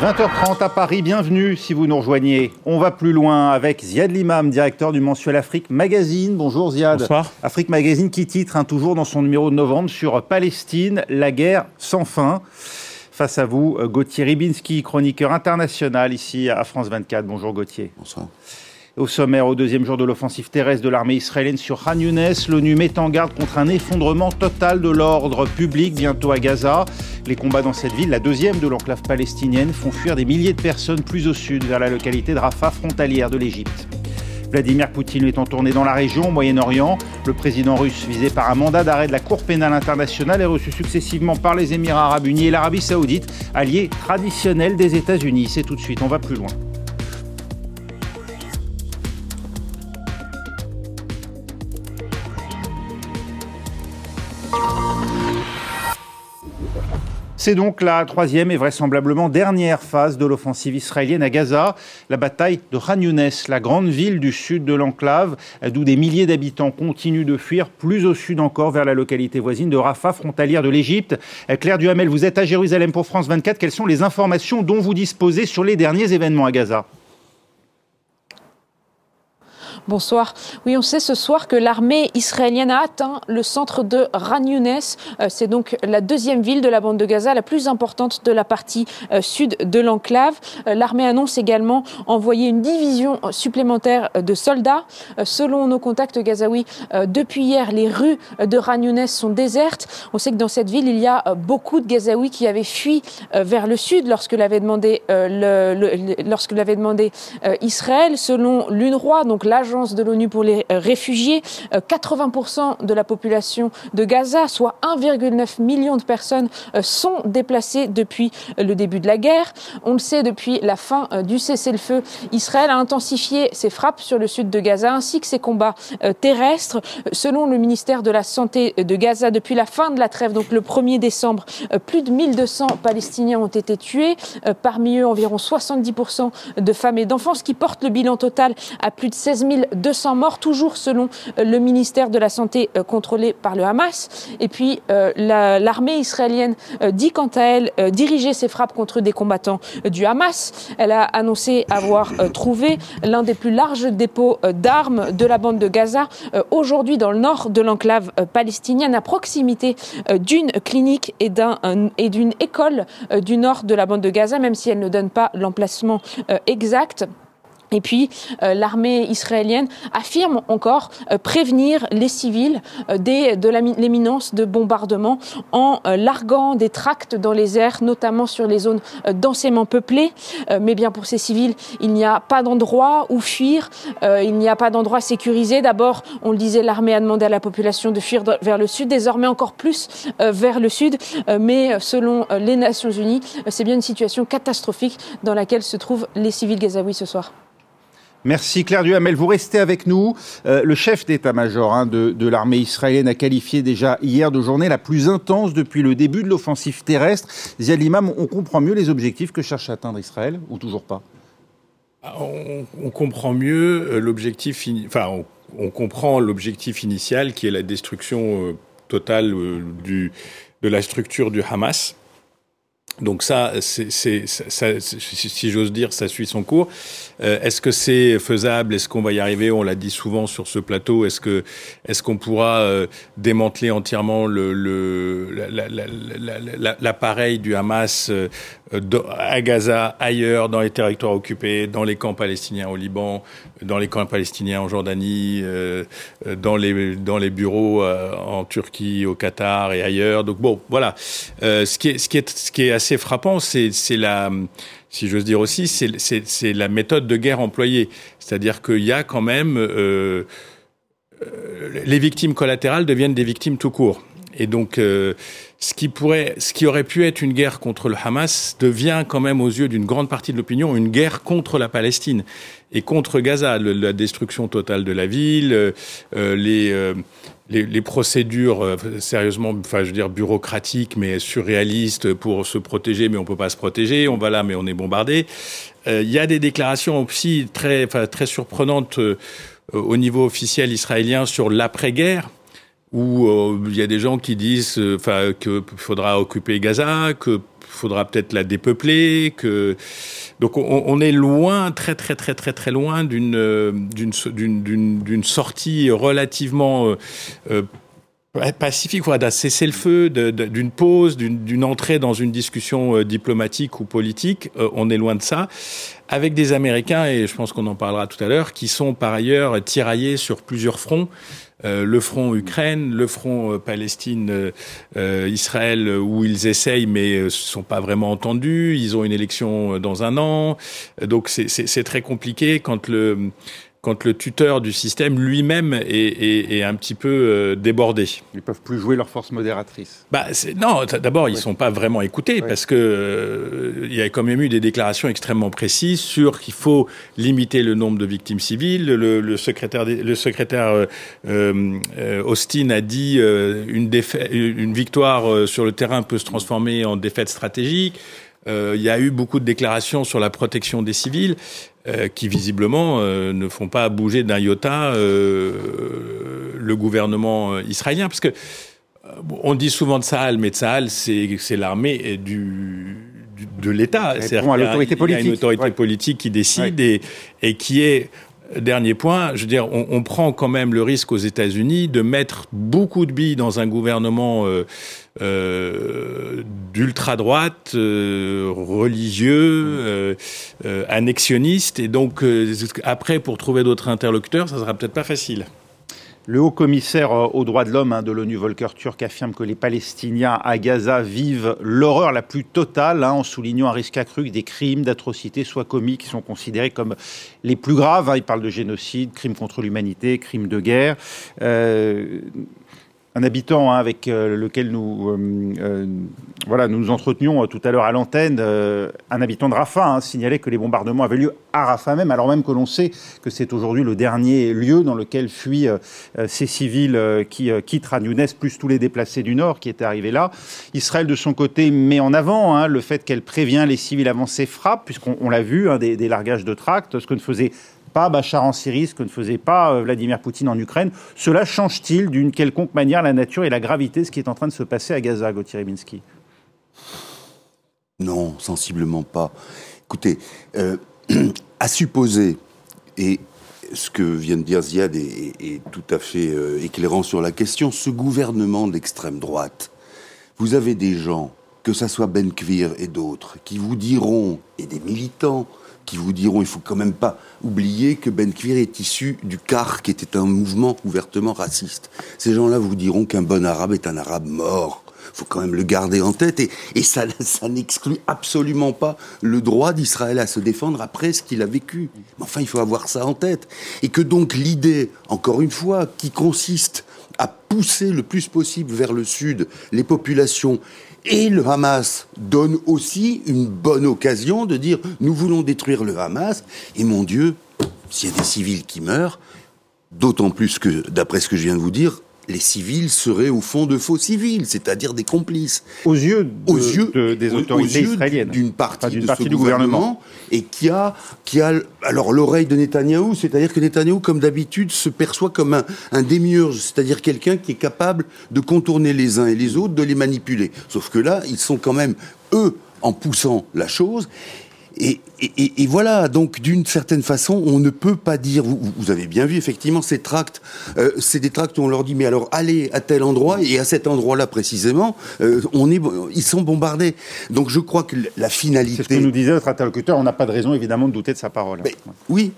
20h30 à Paris, bienvenue si vous nous rejoignez. On va plus loin avec Ziad Limam, directeur du mensuel Afrique Magazine. Bonjour Ziad. Bonsoir. Afrique Magazine qui titre hein, toujours dans son numéro de novembre sur Palestine, la guerre sans fin. Face à vous, Gauthier Ribinski, chroniqueur international ici à France 24. Bonjour Gauthier. Bonsoir. Au sommaire, au deuxième jour de l'offensive terrestre de l'armée israélienne sur Khan Younes, l'ONU met en garde contre un effondrement total de l'ordre public bientôt à Gaza. Les combats dans cette ville, la deuxième de l'enclave palestinienne, font fuir des milliers de personnes plus au sud, vers la localité de Rafah, frontalière de l'Égypte. Vladimir Poutine est en tournée dans la région, au Moyen-Orient. Le président russe, visé par un mandat d'arrêt de la Cour pénale internationale, est reçu successivement par les Émirats arabes unis et l'Arabie saoudite, allié traditionnel des États-Unis. C'est tout de suite, on va plus loin. C'est donc la troisième et vraisemblablement dernière phase de l'offensive israélienne à Gaza, la bataille de Khan Younes, la grande ville du sud de l'enclave, d'où des milliers d'habitants continuent de fuir, plus au sud encore, vers la localité voisine de Rafah, frontalière de l'Égypte. Claire Duhamel, vous êtes à Jérusalem pour France 24. Quelles sont les informations dont vous disposez sur les derniers événements à Gaza? Bonsoir. Oui, on sait ce soir que l'armée israélienne a atteint le centre de Ran Younes. C'est donc la deuxième ville de la bande de Gaza, la plus importante de la partie sud de l'enclave. L'armée annonce également envoyer une division supplémentaire de soldats. Selon nos contacts gazaouis, depuis hier, les rues de Ran Younes sont désertes. On sait que dans cette ville, il y a beaucoup de Gazaouis qui avaient fui vers le sud lorsque l'avait demandé, le, le, lorsque l'avait demandé Israël. Selon l'UNRWA, donc l'agence de l'ONU pour les réfugiés, 80% de la population de Gaza, soit 1,9 million de personnes, sont déplacées depuis le début de la guerre. On le sait depuis la fin du cessez-le-feu. Israël a intensifié ses frappes sur le sud de Gaza ainsi que ses combats terrestres. Selon le ministère de la Santé de Gaza, depuis la fin de la trêve, donc le 1er décembre, plus de 1200 Palestiniens ont été tués. Parmi eux, environ 70% de femmes et d'enfants, ce qui porte le bilan total à plus de 16 000 200 morts, toujours selon le ministère de la Santé contrôlé par le Hamas. Et puis, l'armée israélienne dit quant à elle diriger ses frappes contre des combattants du Hamas. Elle a annoncé avoir trouvé l'un des plus larges dépôts d'armes de la bande de Gaza, aujourd'hui dans le nord de l'enclave palestinienne, à proximité d'une clinique et d'une école du nord de la bande de Gaza, même si elle ne donne pas l'emplacement exact. Et puis, euh, l'armée israélienne affirme encore euh, prévenir les civils euh, des, de l'imminence de bombardements en larguant des tracts dans les airs, notamment sur les zones densément peuplées. mais bien pour ces civils, il n'y a pas d'endroit où fuir, il n'y a pas d'endroit sécurisé. D'abord, on le disait, l'armée a demandé à la population de fuir vers le sud, désormais encore plus vers le sud. mais selon les Nations Unies, c'est bien une situation catastrophique dans laquelle se trouvent les civils gazaouis ce soir. Merci Claire Duhamel. Vous restez avec nous. Euh, le chef d'état-major hein, de, l'armée israélienne a qualifié déjà hier de journée la plus intense depuis le début de l'offensive terrestre. Ziad Imam, on comprend mieux les objectifs que cherche à atteindre Israël ou toujours pas? On, on, comprend mieux l'objectif, enfin, on, comprend l'objectif initial qui est la destruction euh, totale euh, de la structure du Hamas. Donc ça, si j'ose dire, ça suit son cours. Euh, est-ce que c'est faisable? Est-ce qu'on va y arriver? On l'a dit souvent sur ce plateau. Est-ce que, est-ce qu'on pourra euh, démanteler entièrement l'appareil du Hamas euh, à Gaza, ailleurs, dans les territoires occupés, dans les camps palestiniens au Liban, dans les camps palestiniens en Jordanie, euh, dans les dans les bureaux euh, en Turquie, au Qatar et ailleurs. Donc bon, voilà. Euh, ce qui est ce qui est ce qui est assez frappant, c'est la si j'ose dire aussi, c'est la méthode de guerre employée. C'est-à-dire qu'il y a quand même les victimes collatérales deviennent des victimes tout court. Et donc, ce qui pourrait, ce qui aurait pu être une guerre contre le Hamas devient quand même aux yeux d'une grande partie de l'opinion une guerre contre la Palestine et contre Gaza, la destruction totale de la ville, euh, les, euh, les, les, procédures euh, sérieusement, enfin je veux dire bureaucratiques mais surréalistes pour se protéger, mais on peut pas se protéger. On va là, mais on est bombardé. Il y a des déclarations aussi très, très surprenantes au niveau officiel israélien sur l'après-guerre où il y a des gens qui disent enfin qu'il faudra occuper Gaza, que faudra peut-être la dépeupler, que donc on, est loin, très très très très très loin d'une d'une d'une sortie relativement euh, pacifique, voilà, d'un cessez-le-feu, d'une pause, d'une entrée dans une discussion euh, diplomatique ou politique. Euh, on est loin de ça. Avec des Américains, et je pense qu'on en parlera tout à l'heure, qui sont par ailleurs tiraillés sur plusieurs fronts. Euh, le front Ukraine, le front Palestine, Israël, où ils essayent mais ne sont pas vraiment entendus. Ils ont une élection dans un an, donc c'est très compliqué quand le quand le tuteur du système lui-même est, un petit peu euh, débordé. Ils peuvent plus jouer leur force modératrice. Bah, non, d'abord, ils ne sont pas vraiment écoutés parce que euh, il y a quand même eu des déclarations extrêmement précises sur qu'il faut limiter le nombre de victimes civiles. Le, secrétaire, le secrétaire euh, Austin a dit une, une victoire sur le terrain peut se transformer en défaite stratégique. Il y a eu beaucoup de déclarations sur la protection des civils. Euh, qui visiblement euh, ne font pas bouger d'un iota euh, le gouvernement israélien. Parce que on dit souvent de Sahel, mais Sahel, c'est l'armée du, de l'État. C'est à l'autorité politique. Il y a une autorité politique qui décide et, et qui est Dernier point, je veux dire, on, on prend quand même le risque aux États-Unis de mettre beaucoup de billes dans un gouvernement euh, euh, d'ultra droite, euh, religieux, euh, annexionniste, et donc après, pour trouver d'autres interlocuteurs, ça sera peut-être pas facile. Le haut commissaire aux droits de l'homme hein, de l'ONU, Volker Turk, affirme que les Palestiniens à Gaza vivent l'horreur la plus totale, hein, en soulignant un risque accru que des crimes, d'atrocités soient commis, qui sont considérés comme les plus graves. Hein. Il parle de génocide, crimes contre l'humanité, crimes de guerre. Un habitant hein, avec euh, lequel nous, euh, euh, voilà, nous nous entretenions tout à l'heure à l'antenne, un habitant de Rafah, hein, signalait que les bombardements avaient lieu à Rafah même, alors même que l'on sait que c'est aujourd'hui le dernier lieu dans lequel fuient ces civils qui quittent Younes, plus tous les déplacés du Nord qui étaient arrivés là. Israël, de son côté, met en avant hein, le fait qu'elle prévient les civils avant ces frappes, puisqu'on l'a vu, des, des largages de tracts, ce que ne faisait pas Bachar en Syrie, ce que ne faisait pas euh, Vladimir Poutine en Ukraine. Cela change-t-il d'une quelconque manière la nature et la gravité de ce qui est en train de se passer à Gaza, Gauthier Ribinski Non, sensiblement pas. Écoutez, euh, à supposer, et ce que vient de dire Ziad est, tout à fait euh, éclairant sur la question, ce gouvernement d'extrême droite, vous avez des gens, que ce soit Ben Kvir et d'autres, qui vous diront, et des militants, qui vous diront, il faut quand même pas oublier que Ben Kvir est issu du CAR, qui était un mouvement ouvertement raciste. Ces gens-là vous diront qu'un bon arabe est un arabe mort. Il faut quand même le garder en tête et, ça, ça n'exclut absolument pas le droit d'Israël à se défendre après ce qu'il a vécu. Mais enfin, il faut avoir ça en tête. Et que donc l'idée, encore une fois, qui consiste à pousser le plus possible vers le sud les populations et le Hamas donne aussi une bonne occasion de dire nous voulons détruire le Hamas. Et mon Dieu, s'il y a des civils qui meurent, d'autant plus que, d'après ce que je viens de vous dire, les civils seraient au fond de faux civils, c'est-à-dire des complices. Aux yeux, aux yeux des autorités israéliennes. D'une partie, du gouvernement, et qui a, qui a alors l'oreille de Netanyahou, c'est-à-dire que Netanyahou, comme d'habitude, se perçoit comme un, un démiurge, c'est-à-dire quelqu'un qui est capable de contourner les uns et les autres, de les manipuler. Sauf que là, ils sont quand même, eux, en poussant la chose. Et, voilà, donc d'une certaine façon, on ne peut pas dire, vous, avez bien vu effectivement ces tracts, euh, c'est des tracts où on leur dit, mais alors allez à tel endroit, et à cet endroit-là précisément, euh, on est, ils sont bombardés. Donc je crois que la finalité... C'est ce que nous disait notre interlocuteur, on n'a pas de raison évidemment de douter de sa parole. oui,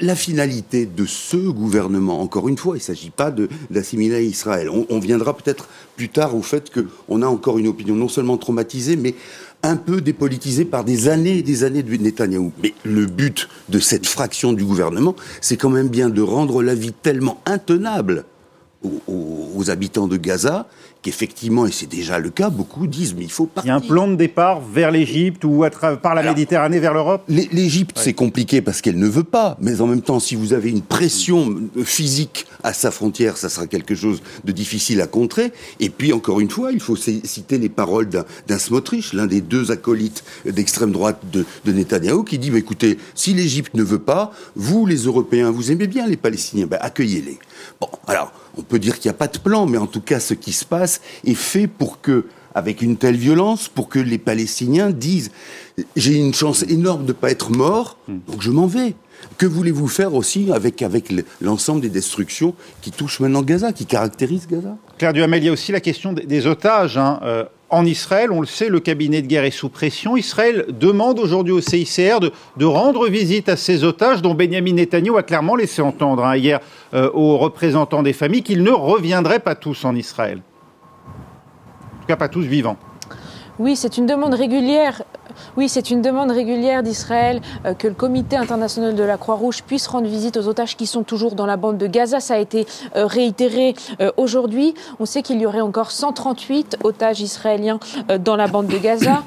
la, finalité de ce gouvernement, encore une fois, il ne s'agit pas d'assimiler Israël. On, viendra peut-être plus tard au fait qu'on a encore une opinion non seulement traumatisée, mais un peu dépolitisé par des années et des années de Netanyahou. Mais le but de cette fraction du gouvernement, c'est quand même bien de rendre la vie tellement intenable aux, habitants de Gaza qu'effectivement, et c'est déjà le cas, beaucoup disent mais il faut partir. Il y a un plan de départ vers l'Égypte ou à par la Méditerranée vers l'Europe? L'Égypte, c'est compliqué parce qu'elle ne veut pas, mais en même temps, si vous avez une pression physique à sa frontière, ça sera quelque chose de difficile à contrer. Et puis, encore une fois, il faut citer les paroles d'un Smotrich, l'un des deux acolytes d'extrême droite de, de Netanyahou, qui dit bah, écoutez, si l'Égypte ne veut pas, vous, les Européens, vous aimez bien les Palestiniens, ben, accueillez-les. Bon, alors, on peut dire qu'il n'y a pas de plan, mais en tout cas, ce qui se passe est fait pour que avec une telle violence pour que les Palestiniens disent j'ai une chance énorme de ne pas être mort, donc je m'en vais. Que voulez-vous faire aussi avec, avec l'ensemble des destructions qui touchent maintenant Gaza, qui caractérisent Gaza? Claire Duhamel, il y a aussi la question des otages. Hein. Euh, en Israël, on le sait, le cabinet de guerre est sous pression. Israël demande aujourd'hui au CICR de, rendre visite à ces otages dont Benjamin Netanyahu a clairement laissé entendre hein, hier euh, aux représentants des familles qu'ils ne reviendraient pas tous en Israël. En tout cas, pas tous vivants. Oui, c'est une demande régulière oui, c'est une demande régulière d'Israël euh, que le Comité international de la Croix-Rouge puisse rendre visite aux otages qui sont toujours dans la bande de Gaza. Ça a été euh, réitéré euh, aujourd'hui. On sait qu'il y aurait encore 138 otages israéliens dans la bande de Gaza.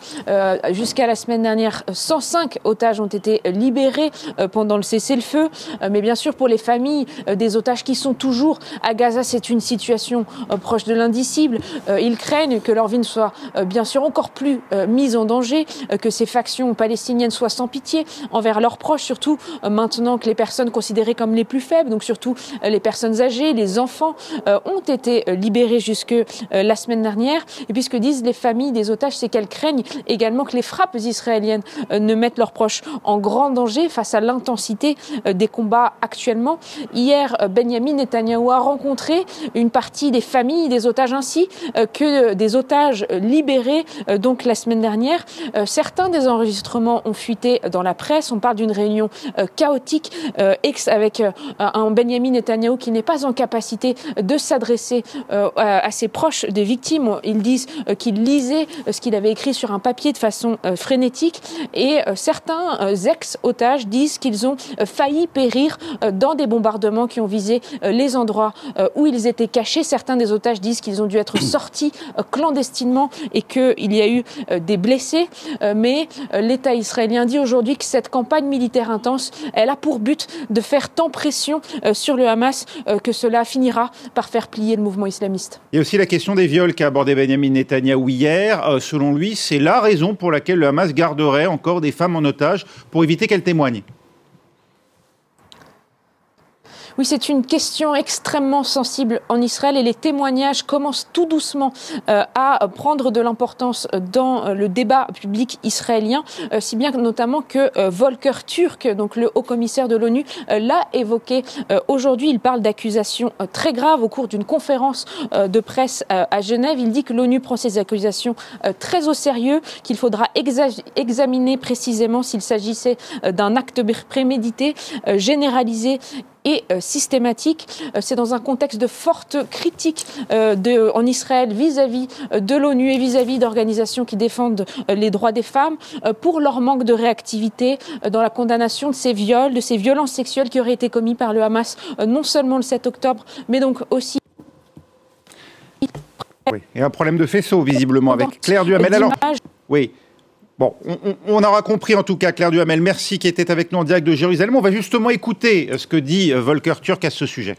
Jusqu'à la semaine dernière, 105 otages ont été libérés pendant le cessez-le-feu. Mais bien sûr, pour les familles des otages qui sont toujours à Gaza, c'est une situation proche de l'indicible. Ils craignent que leur vie ne soit bien sûr encore plus mise en danger que ces factions palestiniennes soient sans pitié envers leurs proches, surtout euh, maintenant que les personnes considérées comme les plus faibles, donc surtout euh, les personnes âgées, les enfants, euh, ont été libérés jusque la semaine dernière. Et puis ce que disent les familles des otages, c'est qu'elles craignent également que les frappes israéliennes ne mettent leurs proches en grand danger face à l'intensité des combats actuellement. Hier, Benjamin Netanyahu a rencontré une partie des familles des otages ainsi que des otages libérés donc la semaine dernière. Certains des enregistrements ont fuité dans la presse. On parle d'une réunion euh, chaotique euh, avec euh, un Benjamin Netanyahu qui n'est pas en capacité de s'adresser à ses proches des victimes. Ils disent qu'il lisait ce qu'il avait écrit sur un papier de façon frénétique et certains ex-otages disent qu'ils ont failli périr dans des bombardements qui ont visé les endroits où ils étaient cachés. Certains des otages disent qu'ils ont dû être sortis clandestinement et qu'il y a eu des blessés. Euh, mais euh, l'État israélien dit aujourd'hui que cette campagne militaire intense, elle a pour but de faire tant pression euh, sur le Hamas que cela finira par faire plier le mouvement islamiste. Il y a aussi la question des viols qu'a abordé Benjamin Netanyahou hier. selon lui, c'est la raison pour laquelle le Hamas garderait encore des femmes en otage pour éviter qu'elles témoignent. Oui, c'est une question extrêmement sensible en Israël et les témoignages commencent tout doucement euh, à prendre de l'importance dans euh, le débat public israélien, euh, si bien notamment que Volker Turk, donc le haut commissaire de l'ONU, l'a évoqué aujourd'hui. Il parle d'accusations très graves au cours d'une conférence de presse à Genève. Il dit que l'ONU prend ces accusations très au sérieux, qu'il faudra examiner précisément s'il s'agissait d'un acte prémédité, généralisé et euh, systématique. Euh, c'est dans un contexte de forte critique euh, de, en Israël vis-à-vis de l'ONU et vis-à-vis d'organisations qui défendent les droits des femmes pour leur manque de réactivité dans la condamnation de ces viols, de ces violences sexuelles qui auraient été commis par le Hamas non seulement le 7 octobre, mais donc aussi oui. Et un problème de faisceau, visiblement, avec Claire Duhamel. Alors, oui, Bon, on, aura compris en tout cas, Claire Duhamel, merci qui était avec nous en direct de Jérusalem. On va justement écouter ce que dit euh, Volker Turk à ce sujet.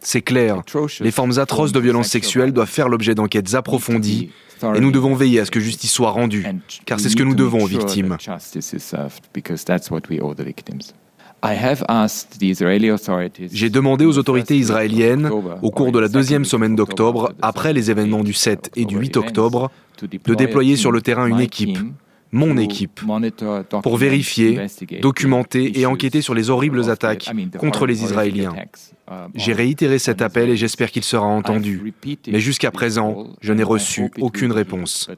C'est clair. Les formes atroces de violences sexuelles doivent faire l'objet d'enquêtes approfondies et nous devons veiller à ce que justice soit rendue, car c'est ce que nous devons aux victimes. J'ai demandé aux autorités israéliennes, au cours de la deuxième semaine d'octobre, après les événements du 7 et du 8 octobre, de déployer sur le terrain une équipe, mon équipe, pour vérifier, documenter et enquêter sur les horribles attaques contre les Israéliens. J'ai réitéré cet appel et j'espère qu'il sera entendu. Mais jusqu'à présent, je n'ai reçu aucune réponse.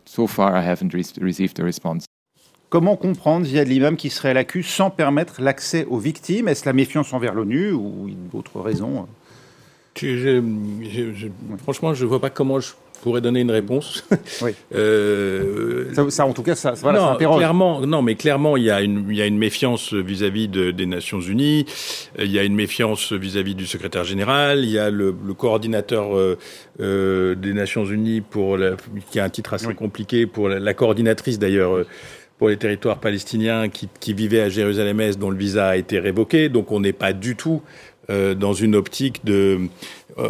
Comment comprendre Ziad Limam qu'Israël accuse sans permettre l'accès aux victimes? Est-ce la méfiance envers l'ONU ou d'autres raisons? Franchement, je ne vois pas comment je pourrais donner une réponse. Oui. euh, ça, en tout cas, ça, voilà, non, ça clairement, non, mais clairement, il y a une, il y a une méfiance vis-à-vis de, des Nations Unies. Il y a une méfiance vis-à-vis du secrétaire général. Il y a le, le coordinateur euh, euh, des Nations Unies pour la, qui a un titre assez compliqué pour la, la coordinatrice d'ailleurs. Pour les territoires palestiniens qui, qui vivaient à Jérusalem-Est dont le visa a été révoqué. Donc on n'est pas du tout euh, dans une optique de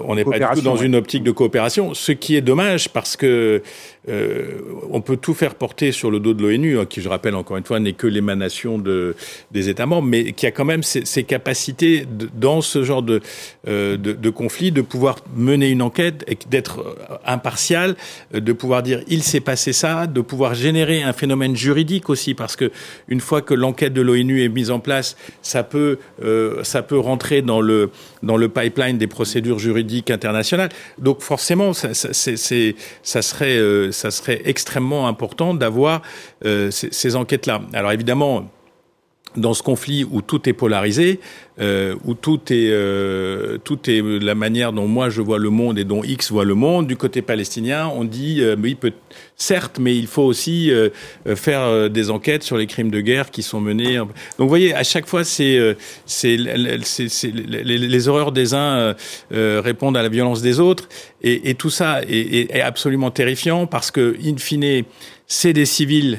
on n'est pas du tout dans une optique de coopération, ce qui est dommage parce que euh, on peut tout faire porter sur le dos de l'ONU, hein, qui, je rappelle encore une fois, n'est que l'émanation de, des États membres, mais qui a quand même ces, capacités dans ce genre de, euh, de, de, conflit de pouvoir mener une enquête d'être euh, impartial, de pouvoir dire il s'est passé ça, de pouvoir générer un phénomène juridique aussi, parce que une fois que l'enquête de l'ONU est mise en place, ça peut, ça peut rentrer dans le, dans le pipeline des procédures juridiques internationales. Donc forcément, ça, serait ça serait extrêmement important d'avoir euh, ces, enquêtes-là. Alors évidemment, dans ce conflit où tout est polarisé, euh, où tout est euh, tout est la manière dont moi je vois le monde et dont X voit le monde. Du côté palestinien, on dit oui, peut, certes, mais il faut aussi faire des enquêtes sur les crimes de guerre qui sont menés. Donc vous voyez, à chaque fois, c'est c'est les, les, horreurs des uns répondent à la violence des autres, et, et tout ça est, est, absolument terrifiant parce que in fine, c'est des civils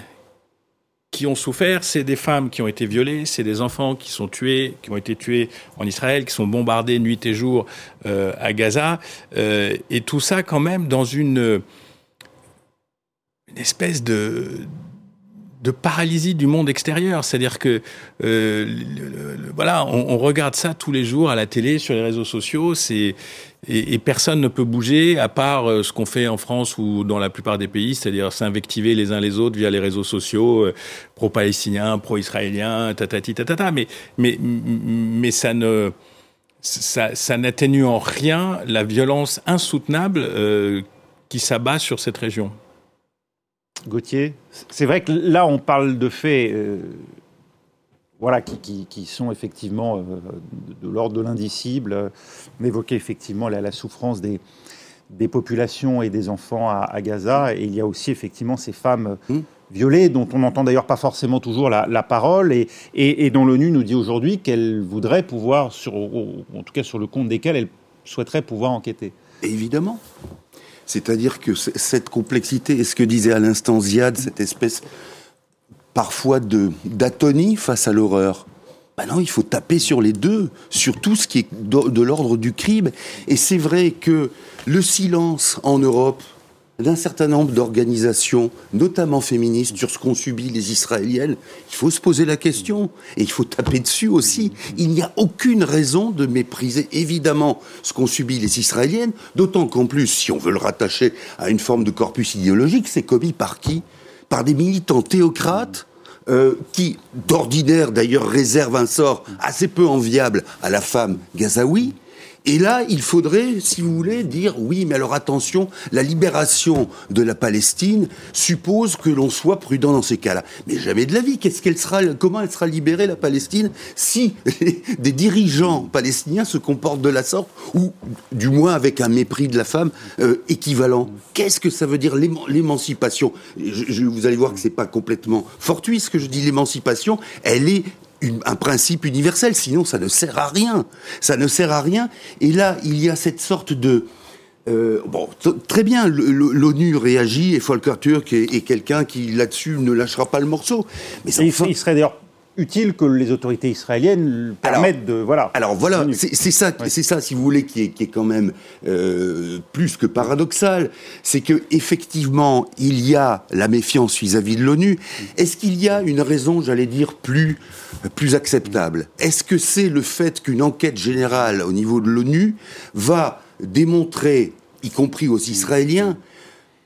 qui ont souffert, c'est des femmes qui ont été violées, c'est des enfants qui sont tués, qui ont été tués en Israël, qui sont bombardés nuit et jour euh, à Gaza, euh, et tout ça quand même dans une, une espèce de, de paralysie du monde extérieur. C'est-à-dire que euh, voilà, on, regarde ça tous les jours à la télé, sur les réseaux sociaux. C'est et, et, personne ne peut bouger à part euh, ce qu'on fait en France ou dans la plupart des pays, c'est-à-dire s'invectiver les uns les autres via les réseaux sociaux, euh, pro-palestiniens, pro-israéliens, tatati tatata. Mais mais mais ça ne ça, ça n'atténue en rien la violence insoutenable euh, qui s'abat sur cette région. Gauthier, c'est vrai que là on parle de faits voilà, qui, sont effectivement euh, de, l'ordre de l'indicible. On évoquait effectivement la, souffrance des, des, populations et des enfants à, Gaza. Et il y a aussi effectivement ces femmes mmh. violées, dont on n'entend d'ailleurs pas forcément toujours la, parole, et, et, dont l'ONU nous dit aujourd'hui qu'elle voudrait pouvoir, sur, en tout cas sur le compte desquelles elle souhaiterait pouvoir enquêter. Évidemment. C'est-à-dire que cette complexité, et ce que disait à l'instant Ziad, cette espèce parfois d'atonie face à l'horreur. Ben non, il faut taper sur les deux, sur tout ce qui est de, l'ordre du crime. Et c'est vrai que le silence en Europe d'un certain nombre d'organisations, notamment féministes, sur ce qu'ont subi les Israéliennes, il faut se poser la question et il faut taper dessus aussi. Il n'y a aucune raison de mépriser évidemment ce qu'ont subi les Israéliennes, d'autant qu'en plus, si on veut le rattacher à une forme de corpus idéologique, c'est commis par qui? Par des militants théocrates euh, qui, d'ordinaire d'ailleurs, réservent un sort assez peu enviable à la femme gazaoui, et là, il faudrait, si vous voulez, dire oui, mais alors attention, la libération de la Palestine suppose que l'on soit prudent dans ces cas-là. Mais jamais de la vie. Comment elle sera libérée la Palestine si des dirigeants palestiniens se comportent de la sorte ou du moins avec un mépris de la femme euh, équivalent? Qu'est-ce que ça veut dire l'émancipation? Vous allez voir que c'est pas complètement fortuit ce que je dis. L'émancipation, elle est un principe universel, sinon ça ne sert à rien. Ça ne sert à rien. Et là, il y a cette sorte de... Euh, bon, très bien, l'ONU réagit et Volker Turk est, quelqu'un qui là-dessus ne lâchera pas le morceau. Mais ça, il, serait d'ailleurs utile que les autorités israéliennes permettent de voilà. Alors voilà, c'est ça, c'est ça, si vous voulez, qui est, qui est quand même euh, plus que paradoxal, c'est que effectivement il y a la méfiance vis-à-vis de l'ONU. Est-ce qu'il y a une raison, j'allais dire, plus plus acceptable? Est-ce que c'est le fait qu'une enquête générale au niveau de l'ONU va démontrer, y compris aux Israéliens,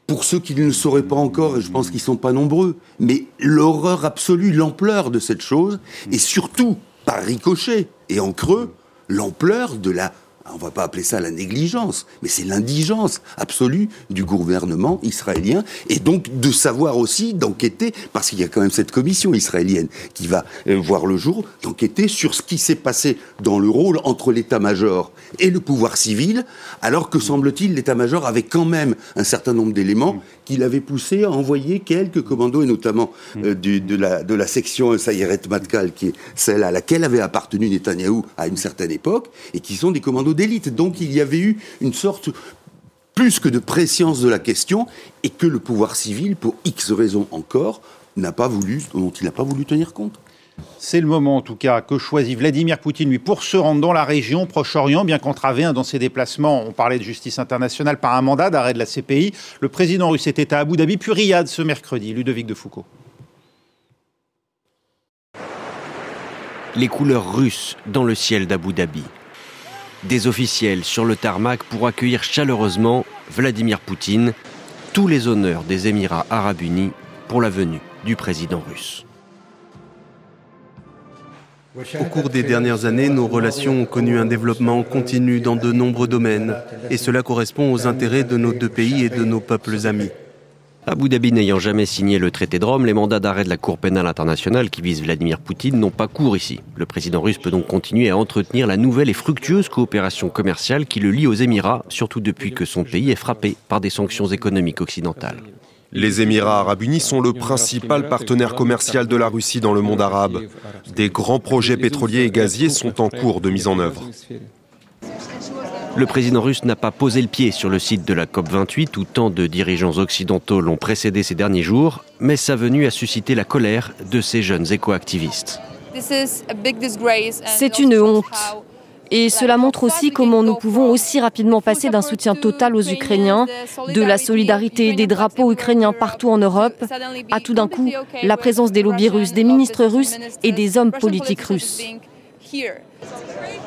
pour ceux qui ne le sauraient pas encore, et je pense qu'ils ne sont pas nombreux, mais l'horreur absolue, l'ampleur de cette chose, et surtout, par ricochet et en creux, l'ampleur de la on va pas appeler ça la négligence, mais c'est l'indigence absolue du gouvernement israélien, et donc de savoir aussi d'enquêter, parce qu'il y a quand même cette commission israélienne qui va euh, voir le jour, d'enquêter sur ce qui s'est passé dans le rôle entre l'état-major et le pouvoir civil, alors que semble-t-il l'état-major avait quand même un certain nombre d'éléments qui l'avaient poussé à envoyer quelques commandos, et notamment euh, de, la, de la section Sayeret Matkal, qui est celle à laquelle avait appartenu Netanyahou à une certaine époque, et qui sont des commandos d'élite. Donc il y avait eu une sorte plus que de préscience de la question, et que le pouvoir civil, pour X raisons encore, n'a pas voulu, dont il n'a pas voulu tenir compte. C'est le moment en tout cas que choisit Vladimir Poutine lui pour se rendre dans la région Proche-Orient, bien qu'entravé hein, dans ses déplacements. On parlait de justice internationale par un mandat d'arrêt de la CPI. Le président russe était à Abu Dhabi puis Riyad ce mercredi. Ludovic de Foucault. Les couleurs russes dans le ciel d'Abu Dhabi. Des officiels sur le tarmac pour accueillir chaleureusement Vladimir Poutine. Tous les honneurs des Émirats arabes unis pour la venue du président russe. Au cours des dernières années, nos relations ont connu un développement continu dans de nombreux domaines, et cela correspond aux intérêts de nos deux pays et de nos peuples amis. Abu Dhabi n'ayant jamais signé le traité de Rome, les mandats d'arrêt de la Cour pénale internationale qui vise Vladimir Poutine n'ont pas cours ici. Le président russe peut donc continuer à entretenir la nouvelle et fructueuse coopération commerciale qui le lie aux Émirats, surtout depuis que son pays est frappé par des sanctions économiques occidentales. Les Émirats arabes unis sont le principal partenaire commercial de la Russie dans le monde arabe. Des grands projets pétroliers et gaziers sont en cours de mise en œuvre. Le président russe n'a pas posé le pied sur le site de la COP28 où tant de dirigeants occidentaux l'ont précédé ces derniers jours, mais sa venue a suscité la colère de ces jeunes écoactivistes. C'est une honte. Et cela montre aussi comment nous pouvons aussi rapidement passer d'un soutien total aux Ukrainiens, de la solidarité des drapeaux ukrainiens partout en Europe, à tout d'un coup la présence des lobbies russes, des ministres russes et des hommes politiques russes.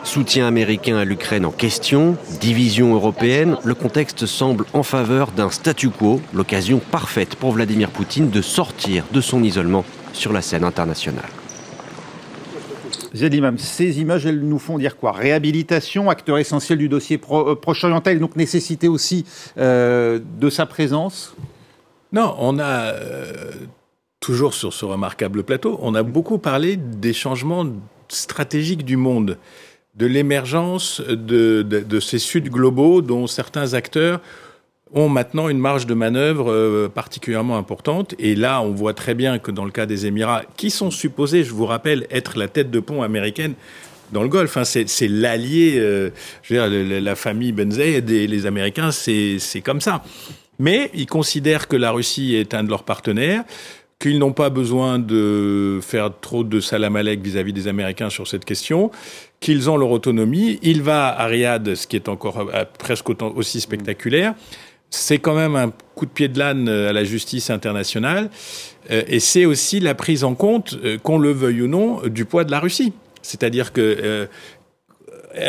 Soutien américain à l'Ukraine en question, division européenne, le contexte semble en faveur d'un statu quo, l'occasion parfaite pour Vladimir Poutine de sortir de son isolement sur la scène internationale. Ziad Imam, ces images, elles nous font dire quoi? Réhabilitation, acteur essentiel du dossier pro, euh, proche-oriental, donc nécessité aussi euh, de sa présence? Non, on a, euh, toujours sur ce remarquable plateau, on a beaucoup parlé des changements stratégiques du monde, de l'émergence de, ces Suds globaux dont certains acteurs ont maintenant une marge de manœuvre euh, particulièrement importante. Et là, on voit très bien que dans le cas des Émirats, qui sont supposés, je vous rappelle, être la tête de pont américaine dans le Golfe, hein, c'est l'allié, euh, la famille Ben Zayed et les Américains, c'est comme ça. Mais ils considèrent que la Russie est un de leurs partenaires, qu'ils n'ont pas besoin de faire trop de salam alek vis-à-vis des Américains sur cette question, qu'ils ont leur autonomie. Il va à Riyad, ce qui est encore euh, presque autant, aussi spectaculaire c'est quand même un coup de pied de l'âne euh, à la justice internationale, euh, et c'est aussi la prise en compte, euh, qu'on le veuille ou non, du poids de la Russie. C'est-à-dire que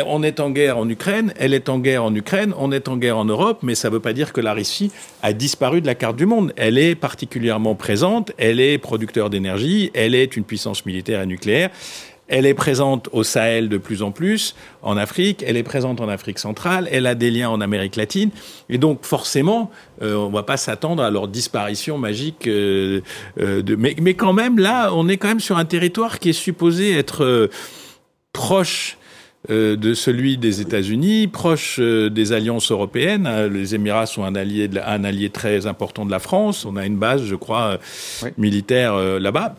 on est en guerre en Ukraine, elle est en guerre en Ukraine, on est en guerre en Europe, mais ça ne veut pas dire que la Russie a disparu de la carte du monde. Elle est particulièrement présente, elle est producteur d'énergie, elle est une puissance militaire et nucléaire. Elle est présente au Sahel de plus en plus, en Afrique, elle est présente en Afrique centrale, elle a des liens en Amérique latine, et donc forcément, euh, on ne va pas s'attendre à leur disparition magique. Euh, euh, mais, mais, quand même, là, on est quand même sur un territoire qui est supposé être proche de celui des États-Unis, proche des alliances européennes. Les Émirats sont un allié, un allié très important de la France. On a une base, je crois, militaire là-bas.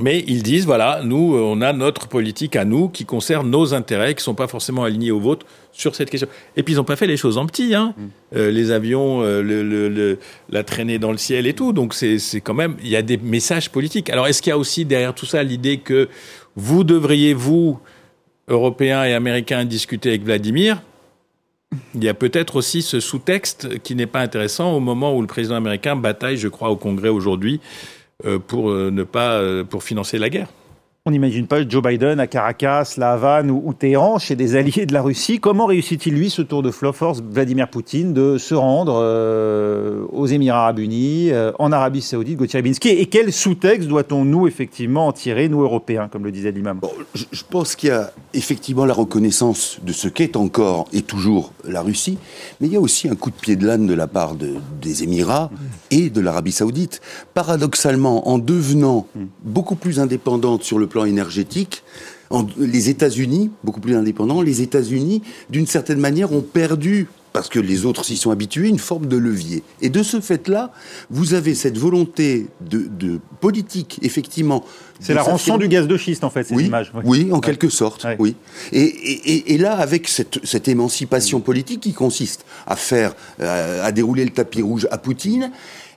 Mais ils disent, voilà, nous, euh, on a notre politique à nous qui concerne nos intérêts, qui ne sont pas forcément alignés aux vôtres sur cette question. Et puis, ils n'ont pas fait les choses en petit, hein. Mm. Euh, les avions, euh, le, le, la traînée dans le ciel et tout. Donc, c'est quand même, il y a des messages politiques. Alors, est-ce qu'il y a aussi derrière tout ça l'idée que vous devriez, vous, Européens et Américains, discuter avec Vladimir il y a peut-être aussi ce sous-texte qui n'est pas intéressant au moment où le président américain bataille, je crois, au Congrès aujourd'hui euh, pour euh, ne pas euh, pour financer la guerre. On n'imagine pas Joe Biden à Caracas, La Havane ou, Téhéran, chez des alliés de la Russie. Comment réussit-il, lui, ce tour de force, Vladimir Poutine, de se rendre euh, aux Émirats arabes unis, euh, en Arabie saoudite, Gauthier Et quel sous-texte doit-on, nous, effectivement, en tirer, nous, Européens, comme le disait l'imam? Bon, je, je, pense qu'il y a effectivement la reconnaissance de ce qu'est encore et toujours la Russie, mais il y a aussi un coup de pied de l'âne de la part de, des Émirats et de l'Arabie saoudite. Paradoxalement, en devenant mm. beaucoup plus indépendante sur le plan énergétique, les États-Unis, beaucoup plus indépendants, les États-Unis, d'une certaine manière, ont perdu parce que les autres s'y sont habitués, une forme de levier. Et de ce fait-là, vous avez cette volonté de, politique, effectivement. C'est la rançon du gaz de schiste, en fait, ces oui, images. Oui, en quelque sorte, oui. Et, là, avec cette, émancipation politique qui consiste à faire, euh, à dérouler le tapis rouge à Poutine,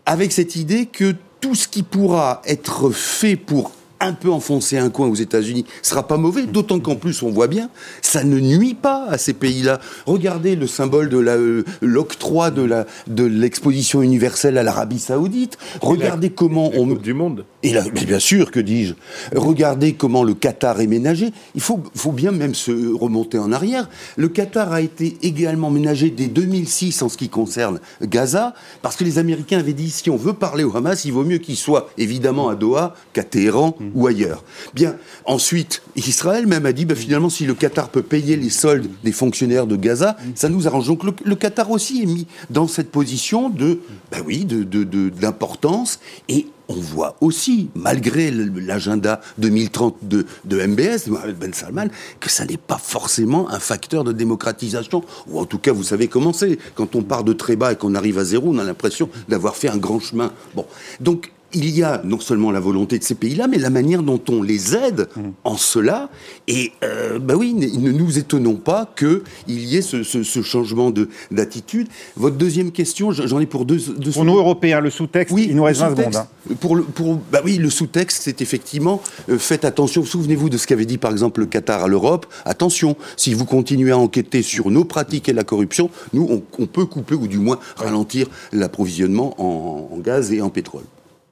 avec cette idée que tout ce qui pourra être fait pour un peu enfoncer un coin aux États-Unis sera pas mauvais, d'autant qu'en plus on voit bien, ça ne nuit pas à ces pays-là. Regardez le symbole de euh, l'octroi de la de l'exposition universelle à l'Arabie Saoudite. Regardez comment on du monde. Et là, bien sûr, que dis-je Regardez comment le Qatar est ménagé. Il faut, faut bien même se remonter en arrière. Le Qatar a été également ménagé dès 2006 en ce qui concerne Gaza, parce que les Américains avaient dit si on veut parler au Hamas, il vaut mieux qu'il soit évidemment à Doha qu'à Téhéran mm. Ou ailleurs. Bien, ensuite, Israël même a dit bah, finalement, si le Qatar peut payer les soldes des fonctionnaires de Gaza, ça nous arrange. Donc le, Qatar aussi est mis dans cette position de, bah oui, d'importance de, de, et on voit aussi, malgré l'agenda 2030 de, de MBS, Mohamed Ben Salman, que ça n'est pas forcément un facteur de démocratisation. Ou en tout cas, vous savez comment c'est. Quand on part de très bas et qu'on arrive à zéro, on a l'impression d'avoir fait un grand chemin. Bon. Donc, il y a non seulement la volonté de ces pays-là, mais la manière dont on les aide mmh. en cela. Et euh, bah oui, ne nous étonnons pas qu'il y ait ce, changement d'attitude. Votre deuxième question, j'en ai pour deux. deux pour nous Européens, le sous-texte, oui, il nous reste 20 secondes. Hein. Pour, le, pour, bah oui, le sous-texte, c'est effectivement euh, faites attention. Souvenez-vous de ce qu'avait dit par exemple le Qatar à l'Europe. Attention, si vous continuez à enquêter sur nos pratiques et la corruption, nous, on, peut couper ou du moins ralentir l'approvisionnement en gaz et en pétrole.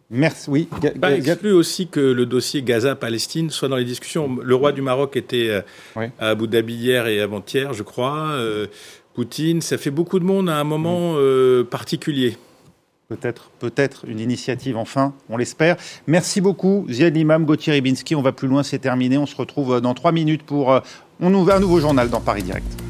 Merci. Oui. Pas exclu aussi que le dossier Gaza-Palestine soit dans les discussions. Le roi du Maroc était euh, à Abu Dhabi hier et avant-hier, je crois. Euh, Poutine, ça fait beaucoup de monde à un moment euh, particulier. Peut-être, peut-être une initiative enfin, on l'espère. Merci beaucoup, Ziad Imam, Gauthier Ribinski. On va plus loin, c'est terminé. On se retrouve dans trois minutes pour on un nouveau journal dans Paris Direct.